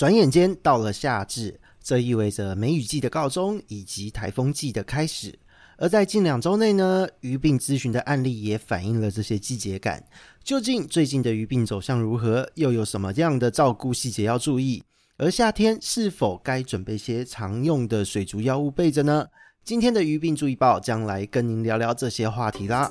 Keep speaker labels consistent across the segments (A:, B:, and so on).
A: 转眼间到了夏至，这意味着梅雨季的告终以及台风季的开始。而在近两周内呢，鱼病咨询的案例也反映了这些季节感。究竟最近的鱼病走向如何？又有什么样的照顾细节要注意？而夏天是否该准备些常用的水族药物备着呢？今天的鱼病注意报将来跟您聊聊这些话题啦。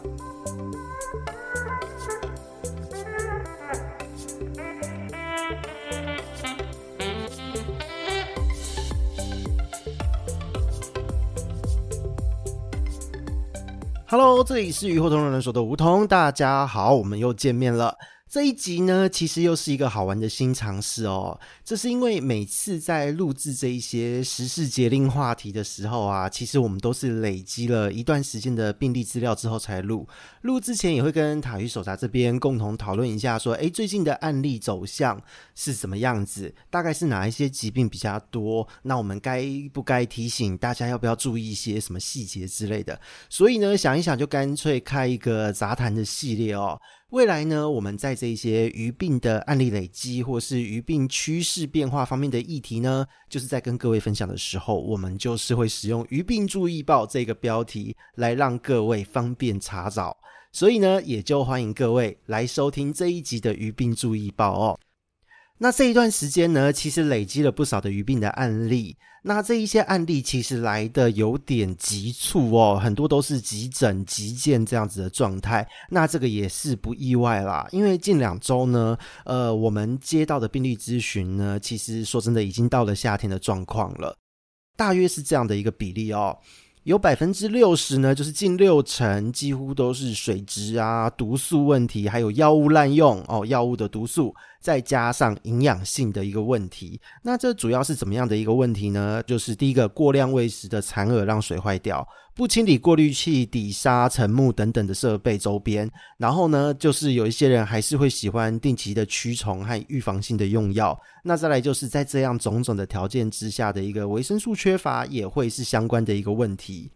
A: Hello，这里是鱼货通人说的梧桐，大家好，我们又见面了。这一集呢，其实又是一个好玩的新尝试哦。这是因为每次在录制这一些时事节令话题的时候啊，其实我们都是累积了一段时间的病例资料之后才录。录之前也会跟塔鱼手札这边共同讨论一下，说，诶，最近的案例走向是什么样子？大概是哪一些疾病比较多？那我们该不该提醒大家要不要注意一些什么细节之类的？所以呢，想一想就干脆开一个杂谈的系列哦。未来呢，我们在这些鱼病的案例累积，或是鱼病趋势变化方面的议题呢，就是在跟各位分享的时候，我们就是会使用“鱼病注意报”这个标题来让各位方便查找。所以呢，也就欢迎各位来收听这一集的“鱼病注意报”哦。那这一段时间呢，其实累积了不少的鱼病的案例。那这一些案例其实来的有点急促哦，很多都是急诊急件这样子的状态。那这个也是不意外啦，因为近两周呢，呃，我们接到的病例咨询呢，其实说真的已经到了夏天的状况了，大约是这样的一个比例哦。有百分之六十呢，就是近六成，几乎都是水质啊、毒素问题，还有药物滥用哦，药物的毒素。再加上营养性的一个问题，那这主要是怎么样的一个问题呢？就是第一个，过量喂食的残饵让水坏掉，不清理过滤器、底沙、沉木等等的设备周边，然后呢，就是有一些人还是会喜欢定期的驱虫和预防性的用药。那再来就是在这样种种的条件之下的一个维生素缺乏，也会是相关的一个问题。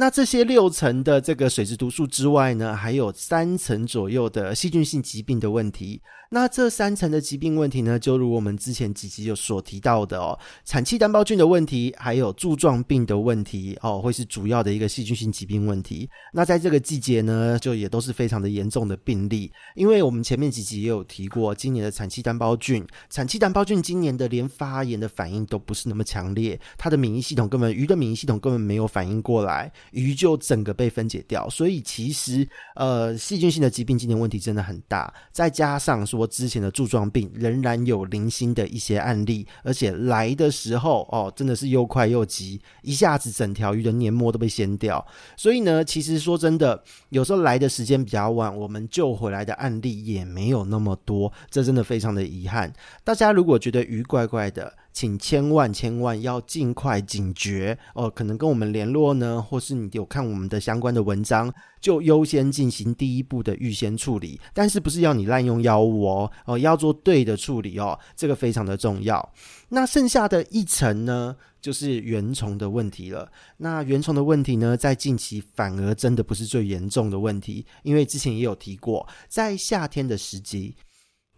A: 那这些六成的这个水质毒素之外呢，还有三成左右的细菌性疾病的问题。那这三层的疾病问题呢，就如我们之前几集有所提到的哦，产气单胞菌的问题，还有柱状病的问题哦，会是主要的一个细菌性疾病问题。那在这个季节呢，就也都是非常的严重的病例，因为我们前面几集也有提过，今年的产气单胞菌，产气单胞菌今年的连发炎的反应都不是那么强烈，它的免疫系统根本鱼的免疫系统根本没有反应过来，鱼就整个被分解掉。所以其实呃，细菌性的疾病今年问题真的很大，再加上说。之前的柱状病仍然有零星的一些案例，而且来的时候哦，真的是又快又急，一下子整条鱼的黏膜都被掀掉。所以呢，其实说真的，有时候来的时间比较晚，我们救回来的案例也没有那么多，这真的非常的遗憾。大家如果觉得鱼怪怪的，请千万千万要尽快警觉哦，可能跟我们联络呢，或是你有看我们的相关的文章，就优先进行第一步的预先处理。但是不是要你滥用药物哦，哦，要做对的处理哦，这个非常的重要。那剩下的一层呢，就是原虫的问题了。那原虫的问题呢，在近期反而真的不是最严重的问题，因为之前也有提过，在夏天的时机。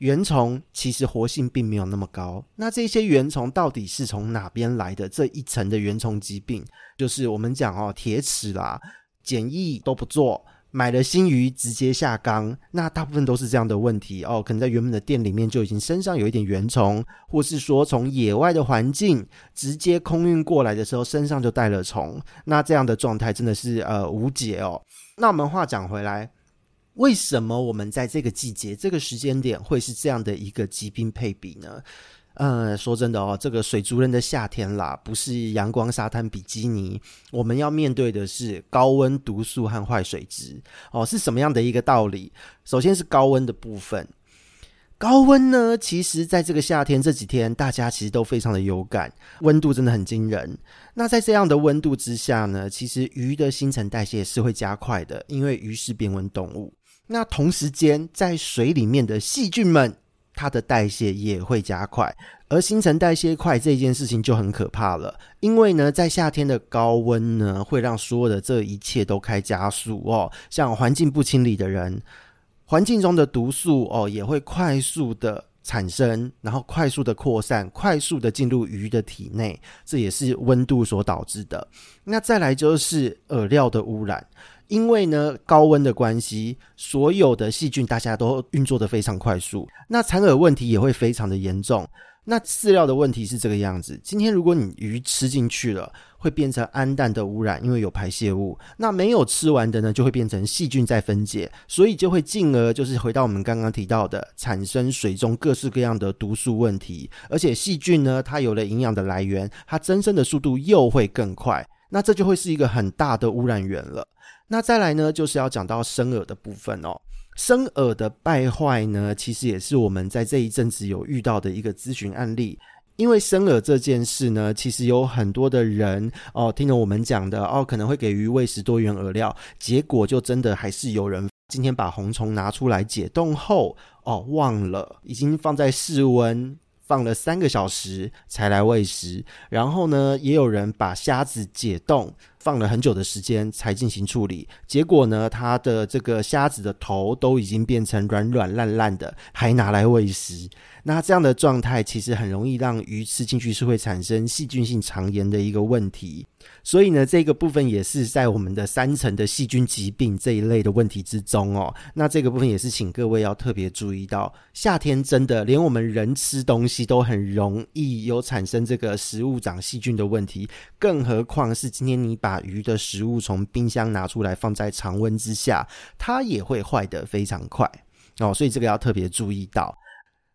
A: 原虫其实活性并没有那么高，那这些原虫到底是从哪边来的？这一层的原虫疾病，就是我们讲哦，铁齿啦，检疫都不做，买了新鱼直接下缸，那大部分都是这样的问题哦。可能在原本的店里面就已经身上有一点原虫，或是说从野外的环境直接空运过来的时候身上就带了虫，那这样的状态真的是呃无解哦。那我们话讲回来。为什么我们在这个季节、这个时间点会是这样的一个疾病配比呢？呃，说真的哦，这个水族人的夏天啦，不是阳光沙滩比基尼，我们要面对的是高温、毒素和坏水质哦。是什么样的一个道理？首先是高温的部分，高温呢，其实在这个夏天这几天，大家其实都非常的有感，温度真的很惊人。那在这样的温度之下呢，其实鱼的新陈代谢是会加快的，因为鱼是变温动物。那同时间，在水里面的细菌们，它的代谢也会加快，而新陈代谢快这件事情就很可怕了。因为呢，在夏天的高温呢，会让所有的这一切都开加速哦。像环境不清理的人，环境中的毒素哦，也会快速的产生，然后快速的扩散，快速的进入鱼的体内，这也是温度所导致的。那再来就是饵料的污染，因为呢高温的关系，所有的细菌大家都运作得非常快速，那残饵问题也会非常的严重。那饲料的问题是这个样子，今天如果你鱼吃进去了，会变成氨氮的污染，因为有排泄物。那没有吃完的呢，就会变成细菌在分解，所以就会进而就是回到我们刚刚提到的，产生水中各式各样的毒素问题。而且细菌呢，它有了营养的来源，它增生的速度又会更快，那这就会是一个很大的污染源了。那再来呢，就是要讲到生饵的部分哦。生饵的败坏呢，其实也是我们在这一阵子有遇到的一个咨询案例。因为生饵这件事呢，其实有很多的人哦，听了我们讲的哦，可能会给鱼喂食多元饵料，结果就真的还是有人今天把红虫拿出来解冻后哦，忘了已经放在室温放了三个小时才来喂食，然后呢，也有人把虾子解冻。放了很久的时间才进行处理，结果呢，它的这个虾子的头都已经变成软软烂烂的，还拿来喂食。那这样的状态其实很容易让鱼吃进去是会产生细菌性肠炎的一个问题。所以呢，这个部分也是在我们的三层的细菌疾病这一类的问题之中哦。那这个部分也是请各位要特别注意到，夏天真的连我们人吃东西都很容易有产生这个食物长细菌的问题，更何况是今天你把鱼的食物从冰箱拿出来放在常温之下，它也会坏得非常快哦，所以这个要特别注意到。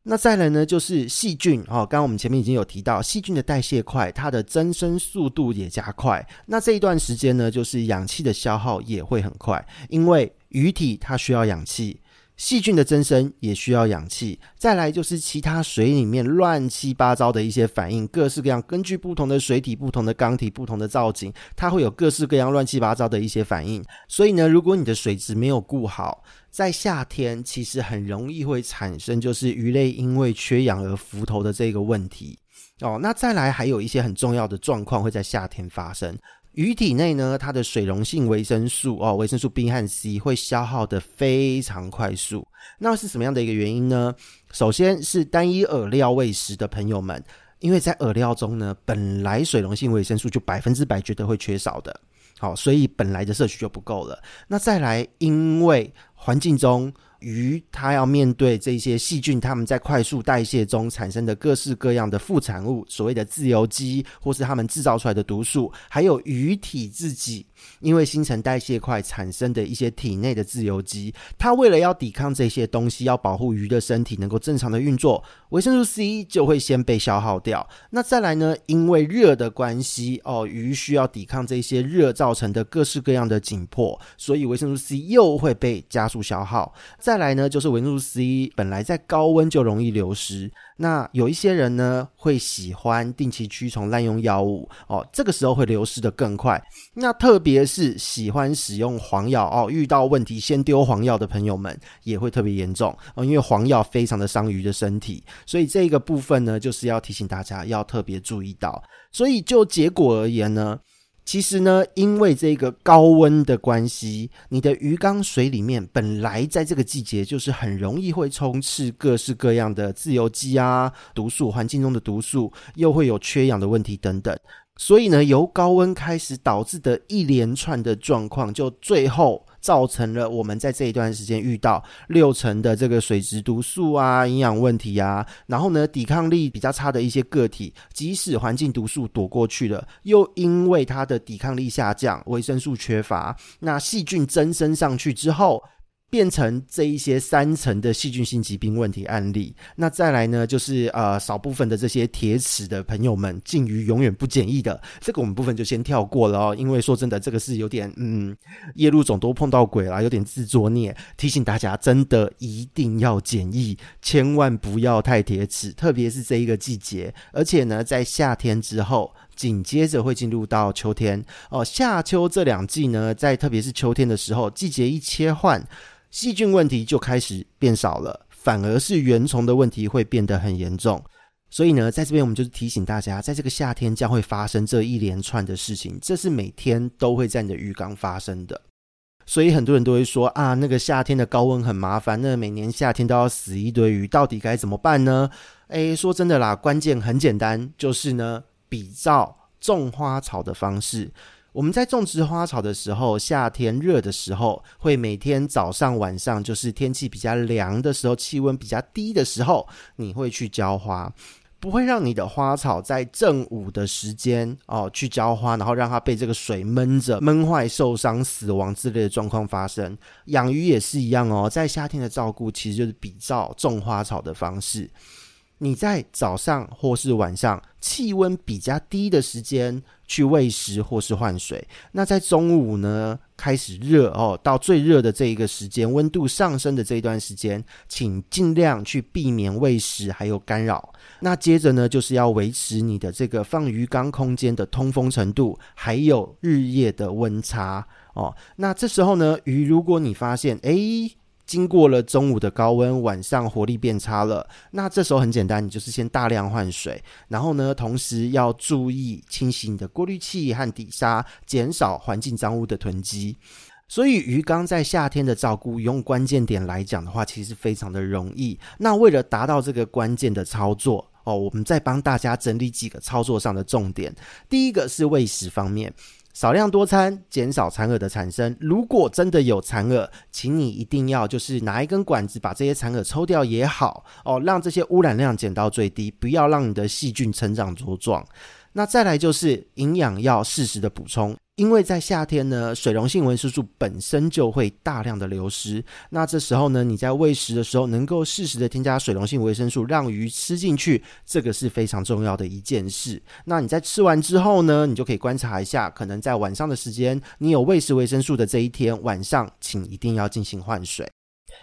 A: 那再来呢，就是细菌哦，刚刚我们前面已经有提到，细菌的代谢快，它的增生速度也加快。那这一段时间呢，就是氧气的消耗也会很快，因为鱼体它需要氧气。细菌的增生也需要氧气，再来就是其他水里面乱七八糟的一些反应，各式各样，根据不同的水体、不同的缸体、不同的造景，它会有各式各样乱七八糟的一些反应。所以呢，如果你的水质没有顾好，在夏天其实很容易会产生就是鱼类因为缺氧而浮头的这个问题哦。那再来还有一些很重要的状况会在夏天发生。鱼体内呢，它的水溶性维生素哦，维生素 B 和 C 会消耗的非常快速。那是什么样的一个原因呢？首先是单一饵料喂食的朋友们，因为在饵料中呢，本来水溶性维生素就百分之百绝对会缺少的，好，所以本来的摄取就不够了。那再来，因为环境中。鱼它要面对这些细菌，它们在快速代谢中产生的各式各样的副产物，所谓的自由基，或是它们制造出来的毒素，还有鱼体自己。因为新陈代谢快产生的一些体内的自由基，它为了要抵抗这些东西，要保护鱼的身体能够正常的运作，维生素 C 就会先被消耗掉。那再来呢？因为热的关系哦，鱼需要抵抗这些热造成的各式各样的紧迫，所以维生素 C 又会被加速消耗。再来呢，就是维生素 C 本来在高温就容易流失。那有一些人呢，会喜欢定期驱虫、滥用药物哦，这个时候会流失得更快。那特别是喜欢使用黄药哦，遇到问题先丢黄药的朋友们也会特别严重哦，因为黄药非常的伤鱼的身体，所以这个部分呢，就是要提醒大家要特别注意到。所以就结果而言呢。其实呢，因为这个高温的关系，你的鱼缸水里面本来在这个季节就是很容易会充斥各式各样的自由基啊、毒素，环境中的毒素，又会有缺氧的问题等等，所以呢，由高温开始导致的一连串的状况，就最后。造成了我们在这一段时间遇到六成的这个水质毒素啊、营养问题啊，然后呢，抵抗力比较差的一些个体，即使环境毒素躲过去了，又因为它的抵抗力下降、维生素缺乏，那细菌增生上去之后。变成这一些三层的细菌性疾病问题案例，那再来呢，就是呃少部分的这些铁齿的朋友们，禁鱼永远不检疫的，这个我们部分就先跳过了哦，因为说真的，这个是有点嗯，夜路总都碰到鬼啦，有点自作孽。提醒大家，真的一定要检疫，千万不要太铁齿，特别是这一个季节，而且呢，在夏天之后，紧接着会进入到秋天哦，夏秋这两季呢，在特别是秋天的时候，季节一切换。细菌问题就开始变少了，反而是原虫的问题会变得很严重。所以呢，在这边我们就是提醒大家，在这个夏天将会发生这一连串的事情，这是每天都会在你的鱼缸发生的。所以很多人都会说啊，那个夏天的高温很麻烦，那每年夏天都要死一堆鱼，到底该怎么办呢？诶，说真的啦，关键很简单，就是呢，比照种花草的方式。我们在种植花草的时候，夏天热的时候，会每天早上晚上，就是天气比较凉的时候，气温比较低的时候，你会去浇花，不会让你的花草在正午的时间哦去浇花，然后让它被这个水闷着、闷坏、受伤、死亡之类的状况发生。养鱼也是一样哦，在夏天的照顾，其实就是比照种花草的方式。你在早上或是晚上气温比较低的时间去喂食或是换水，那在中午呢，开始热哦，到最热的这一个时间，温度上升的这一段时间，请尽量去避免喂食还有干扰。那接着呢，就是要维持你的这个放鱼缸空间的通风程度，还有日夜的温差哦。那这时候呢，鱼如果你发现诶。经过了中午的高温，晚上活力变差了。那这时候很简单，你就是先大量换水，然后呢，同时要注意清洗你的过滤器和底沙，减少环境脏污的囤积。所以鱼缸在夏天的照顾，用关键点来讲的话，其实非常的容易。那为了达到这个关键的操作哦，我们再帮大家整理几个操作上的重点。第一个是喂食方面。少量多餐，减少残饵的产生。如果真的有残饵，请你一定要就是拿一根管子把这些残饵抽掉也好哦，让这些污染量减到最低，不要让你的细菌成长茁壮。那再来就是营养要适时的补充。因为在夏天呢，水溶性维生素本身就会大量的流失。那这时候呢，你在喂食的时候，能够适时的添加水溶性维生素，让鱼吃进去，这个是非常重要的一件事。那你在吃完之后呢，你就可以观察一下，可能在晚上的时间，你有喂食维生素的这一天，晚上请一定要进行换水，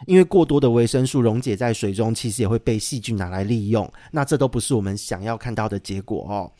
A: 因为过多的维生素溶解在水中，其实也会被细菌拿来利用。那这都不是我们想要看到的结果哦。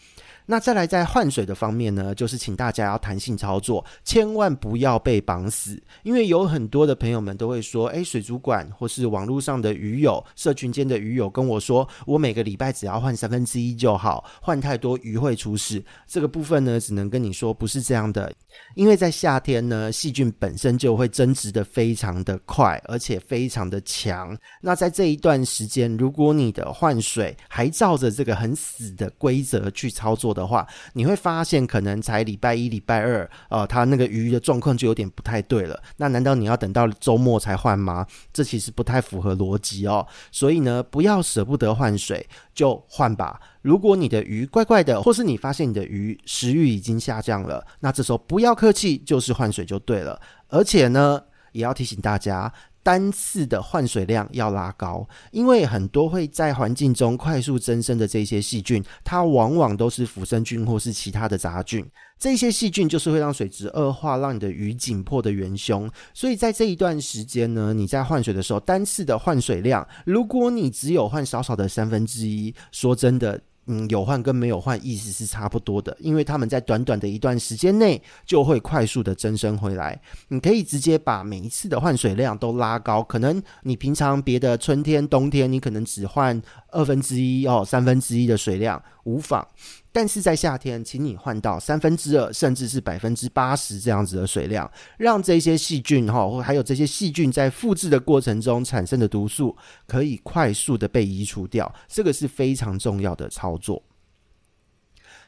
A: 那再来，在换水的方面呢，就是请大家要弹性操作，千万不要被绑死。因为有很多的朋友们都会说，诶，水族馆或是网络上的鱼友、社群间的鱼友跟我说，我每个礼拜只要换三分之一就好，换太多鱼会出事。这个部分呢，只能跟你说不是这样的。因为在夏天呢，细菌本身就会增殖的非常的快，而且非常的强。那在这一段时间，如果你的换水还照着这个很死的规则去操作的话，你会发现可能才礼拜一、礼拜二，呃，它那个鱼的状况就有点不太对了。那难道你要等到周末才换吗？这其实不太符合逻辑哦。所以呢，不要舍不得换水，就换吧。如果你的鱼怪怪的，或是你发现你的鱼食欲已经下降了，那这时候不要客气，就是换水就对了。而且呢，也要提醒大家，单次的换水量要拉高，因为很多会在环境中快速增生的这些细菌，它往往都是腐生菌或是其他的杂菌。这些细菌就是会让水质恶化，让你的鱼紧迫的元凶。所以在这一段时间呢，你在换水的时候，单次的换水量，如果你只有换少少的三分之一，说真的。嗯，有换跟没有换意思是差不多的，因为他们在短短的一段时间内就会快速的增生回来。你可以直接把每一次的换水量都拉高，可能你平常别的春天、冬天你可能只换二分之一哦、三分之一的水量，无妨。但是在夏天，请你换到三分之二，甚至是百分之八十这样子的水量，让这些细菌哈，或还有这些细菌在复制的过程中产生的毒素，可以快速的被移除掉。这个是非常重要的操作。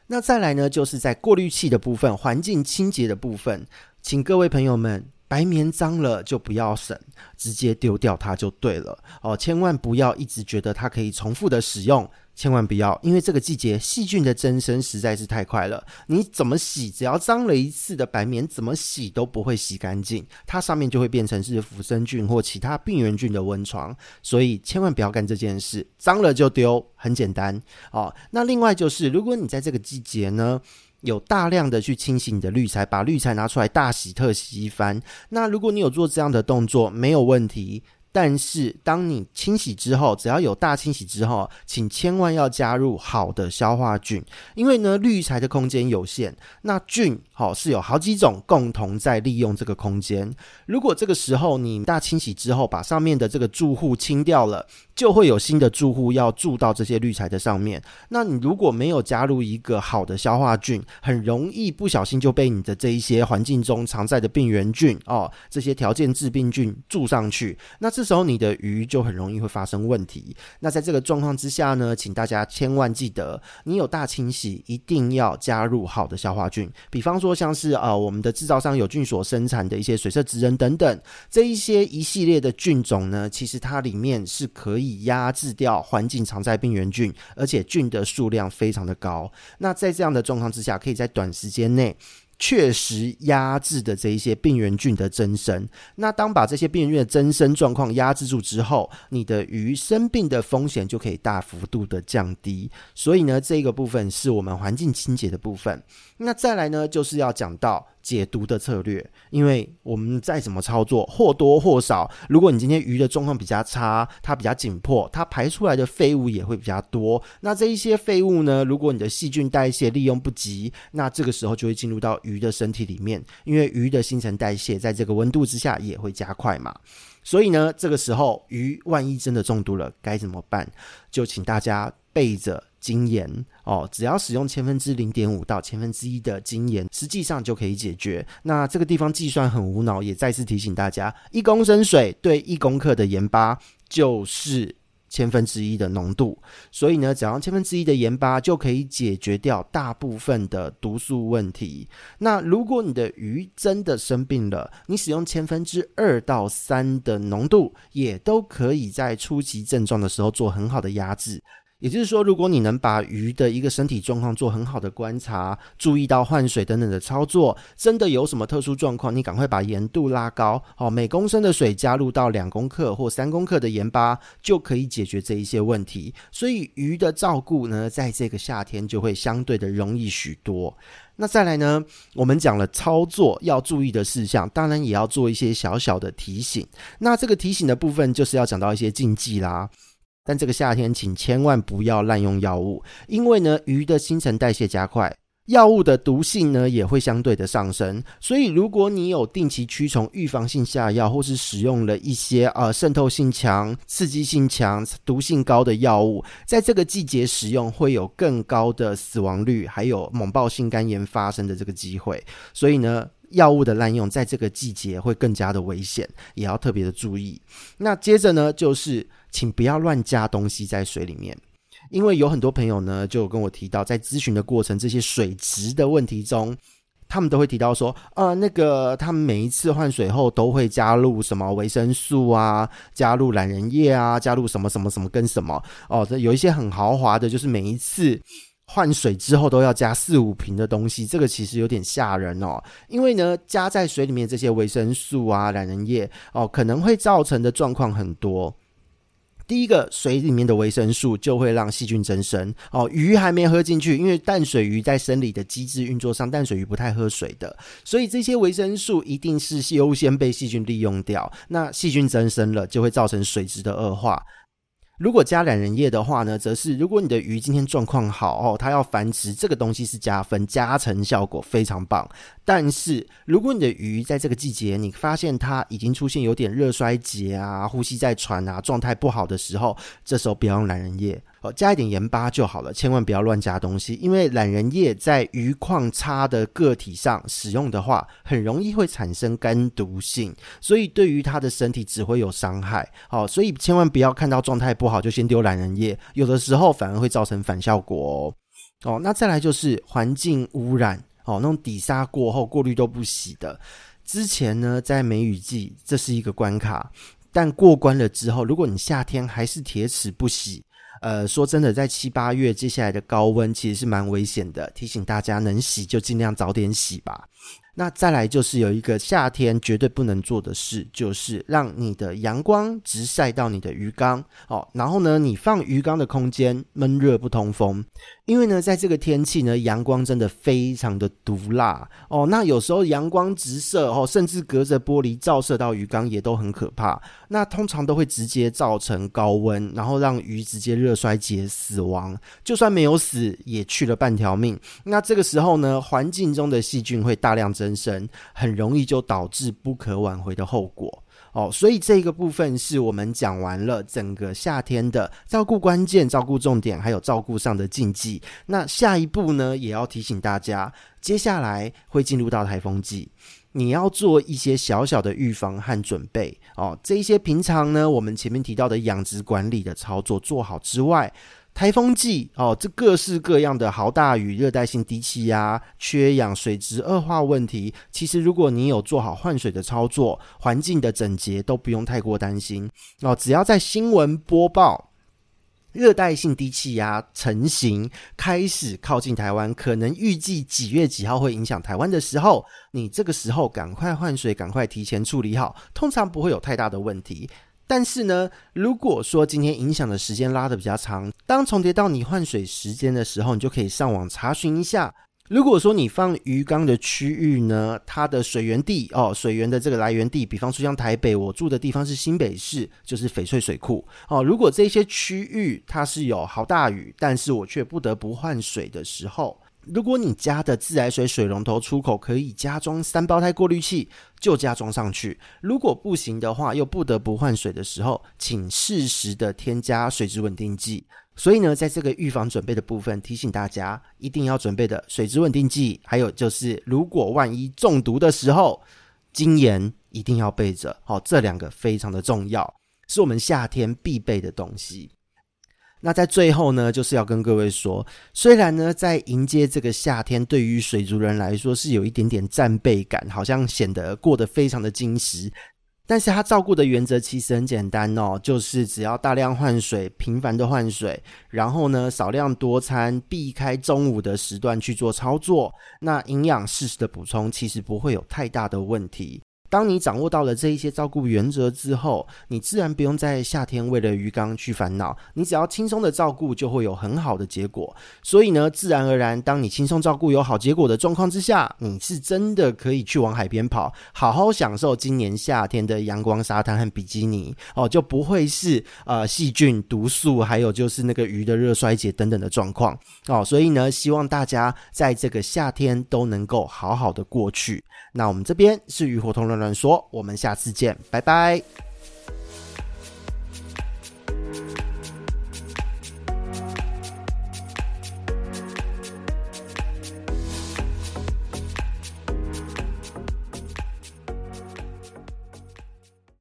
A: 那再来呢，就是在过滤器的部分，环境清洁的部分，请各位朋友们，白棉脏了就不要省，直接丢掉它就对了哦，千万不要一直觉得它可以重复的使用。千万不要，因为这个季节细菌的增生实在是太快了。你怎么洗，只要脏了一次的白棉，怎么洗都不会洗干净，它上面就会变成是腐生菌或其他病原菌的温床。所以千万不要干这件事，脏了就丢，很简单哦。那另外就是，如果你在这个季节呢，有大量的去清洗你的滤材，把滤材拿出来大洗特洗一番，那如果你有做这样的动作，没有问题。但是，当你清洗之后，只要有大清洗之后，请千万要加入好的消化菌，因为呢，滤材的空间有限，那菌好是有好几种共同在利用这个空间。如果这个时候你大清洗之后，把上面的这个住户清掉了，就会有新的住户要住到这些滤材的上面。那你如果没有加入一个好的消化菌，很容易不小心就被你的这一些环境中常在的病原菌哦，这些条件致病菌住上去，那这时候你的鱼就很容易会发生问题。那在这个状况之下呢，请大家千万记得，你有大清洗，一定要加入好的消化菌。比方说像是呃我们的制造商友菌所生产的一些水色植人等等这一些一系列的菌种呢，其实它里面是可以以压制掉环境常在病原菌，而且菌的数量非常的高。那在这样的状况之下，可以在短时间内。确实压制的这一些病原菌的增生，那当把这些病原菌的增生状况压制住之后，你的鱼生病的风险就可以大幅度的降低。所以呢，这个部分是我们环境清洁的部分。那再来呢，就是要讲到。解毒的策略，因为我们再怎么操作，或多或少，如果你今天鱼的状况比较差，它比较紧迫，它排出来的废物也会比较多。那这一些废物呢，如果你的细菌代谢利用不及，那这个时候就会进入到鱼的身体里面，因为鱼的新陈代谢在这个温度之下也会加快嘛。所以呢，这个时候鱼万一真的中毒了，该怎么办？就请大家备着。精盐哦，只要使用千分之零点五到千分之一的精盐，实际上就可以解决。那这个地方计算很无脑，也再次提醒大家：一公升水对一公克的盐巴就是千分之一的浓度。所以呢，只要千分之一的盐巴就可以解决掉大部分的毒素问题。那如果你的鱼真的生病了，你使用千分之二到三的浓度，也都可以在初级症状的时候做很好的压制。也就是说，如果你能把鱼的一个身体状况做很好的观察，注意到换水等等的操作，真的有什么特殊状况，你赶快把盐度拉高，好，每公升的水加入到两公克或三公克的盐巴，就可以解决这一些问题。所以鱼的照顾呢，在这个夏天就会相对的容易许多。那再来呢，我们讲了操作要注意的事项，当然也要做一些小小的提醒。那这个提醒的部分，就是要讲到一些禁忌啦。但这个夏天，请千万不要滥用药物，因为呢，鱼的新陈代谢加快，药物的毒性呢也会相对的上升。所以，如果你有定期驱虫、预防性下药，或是使用了一些呃渗透性强、刺激性强、毒性高的药物，在这个季节使用，会有更高的死亡率，还有猛暴性肝炎发生的这个机会。所以呢，药物的滥用在这个季节会更加的危险，也要特别的注意。那接着呢，就是。请不要乱加东西在水里面，因为有很多朋友呢，就跟我提到，在咨询的过程，这些水质的问题中，他们都会提到说，啊、呃，那个他们每一次换水后都会加入什么维生素啊，加入懒人液啊，加入什么什么什么跟什么哦，这有一些很豪华的，就是每一次换水之后都要加四五瓶的东西，这个其实有点吓人哦，因为呢，加在水里面这些维生素啊、懒人液哦，可能会造成的状况很多。第一个，水里面的维生素就会让细菌增生哦。鱼还没喝进去，因为淡水鱼在生理的机制运作上，淡水鱼不太喝水的，所以这些维生素一定是优先被细菌利用掉。那细菌增生了，就会造成水质的恶化。如果加懒人液的话呢，则是如果你的鱼今天状况好哦，它要繁殖，这个东西是加分，加成效果非常棒。但是如果你的鱼在这个季节，你发现它已经出现有点热衰竭啊，呼吸在喘啊，状态不好的时候，这时候不要用懒人液。加一点盐巴就好了，千万不要乱加东西，因为懒人液在鱼况差的个体上使用的话，很容易会产生肝毒性，所以对于它的身体只会有伤害。好，所以千万不要看到状态不好就先丢懒人液，有的时候反而会造成反效果哦。哦，那再来就是环境污染哦，那种底沙过后过滤都不洗的，之前呢在梅雨季这是一个关卡，但过关了之后，如果你夏天还是铁齿不洗。呃，说真的，在七八月接下来的高温其实是蛮危险的，提醒大家能洗就尽量早点洗吧。那再来就是有一个夏天绝对不能做的事，就是让你的阳光直晒到你的鱼缸哦。然后呢，你放鱼缸的空间闷热不通风，因为呢，在这个天气呢，阳光真的非常的毒辣哦。那有时候阳光直射哦，甚至隔着玻璃照射到鱼缸也都很可怕。那通常都会直接造成高温，然后让鱼直接热衰竭死亡。就算没有死，也去了半条命。那这个时候呢，环境中的细菌会大量增。生很容易就导致不可挽回的后果哦，所以这个部分是我们讲完了整个夏天的照顾关键、照顾重点，还有照顾上的禁忌。那下一步呢，也要提醒大家，接下来会进入到台风季，你要做一些小小的预防和准备哦。这一些平常呢，我们前面提到的养殖管理的操作做好之外。台风季哦，这各式各样的豪大雨、热带性低气压、缺氧、水质恶化问题，其实如果你有做好换水的操作，环境的整洁都不用太过担心哦。只要在新闻播报热带性低气压成型、开始靠近台湾，可能预计几月几号会影响台湾的时候，你这个时候赶快换水，赶快提前处理好，通常不会有太大的问题。但是呢，如果说今天影响的时间拉得比较长，当重叠到你换水时间的时候，你就可以上网查询一下。如果说你放鱼缸的区域呢，它的水源地哦，水源的这个来源地，比方说像台北，我住的地方是新北市，就是翡翠水库哦。如果这些区域它是有好大雨，但是我却不得不换水的时候。如果你家的自来水水龙头出口可以加装三胞胎过滤器，就加装上去。如果不行的话，又不得不换水的时候，请适时的添加水质稳定剂。所以呢，在这个预防准备的部分，提醒大家一定要准备的水质稳定剂，还有就是如果万一中毒的时候，精盐一定要备着。好，这两个非常的重要，是我们夏天必备的东西。那在最后呢，就是要跟各位说，虽然呢，在迎接这个夏天，对于水族人来说是有一点点战备感，好像显得过得非常的精实，但是他照顾的原则其实很简单哦，就是只要大量换水，频繁的换水，然后呢，少量多餐，避开中午的时段去做操作，那营养适时的补充，其实不会有太大的问题。当你掌握到了这一些照顾原则之后，你自然不用在夏天为了鱼缸去烦恼，你只要轻松的照顾，就会有很好的结果。所以呢，自然而然，当你轻松照顾有好结果的状况之下，你是真的可以去往海边跑，好好享受今年夏天的阳光、沙滩和比基尼哦，就不会是呃细菌、毒素，还有就是那个鱼的热衰竭等等的状况哦。所以呢，希望大家在这个夏天都能够好好的过去。那我们这边是鱼活通乱乱说，我们下次见，拜拜。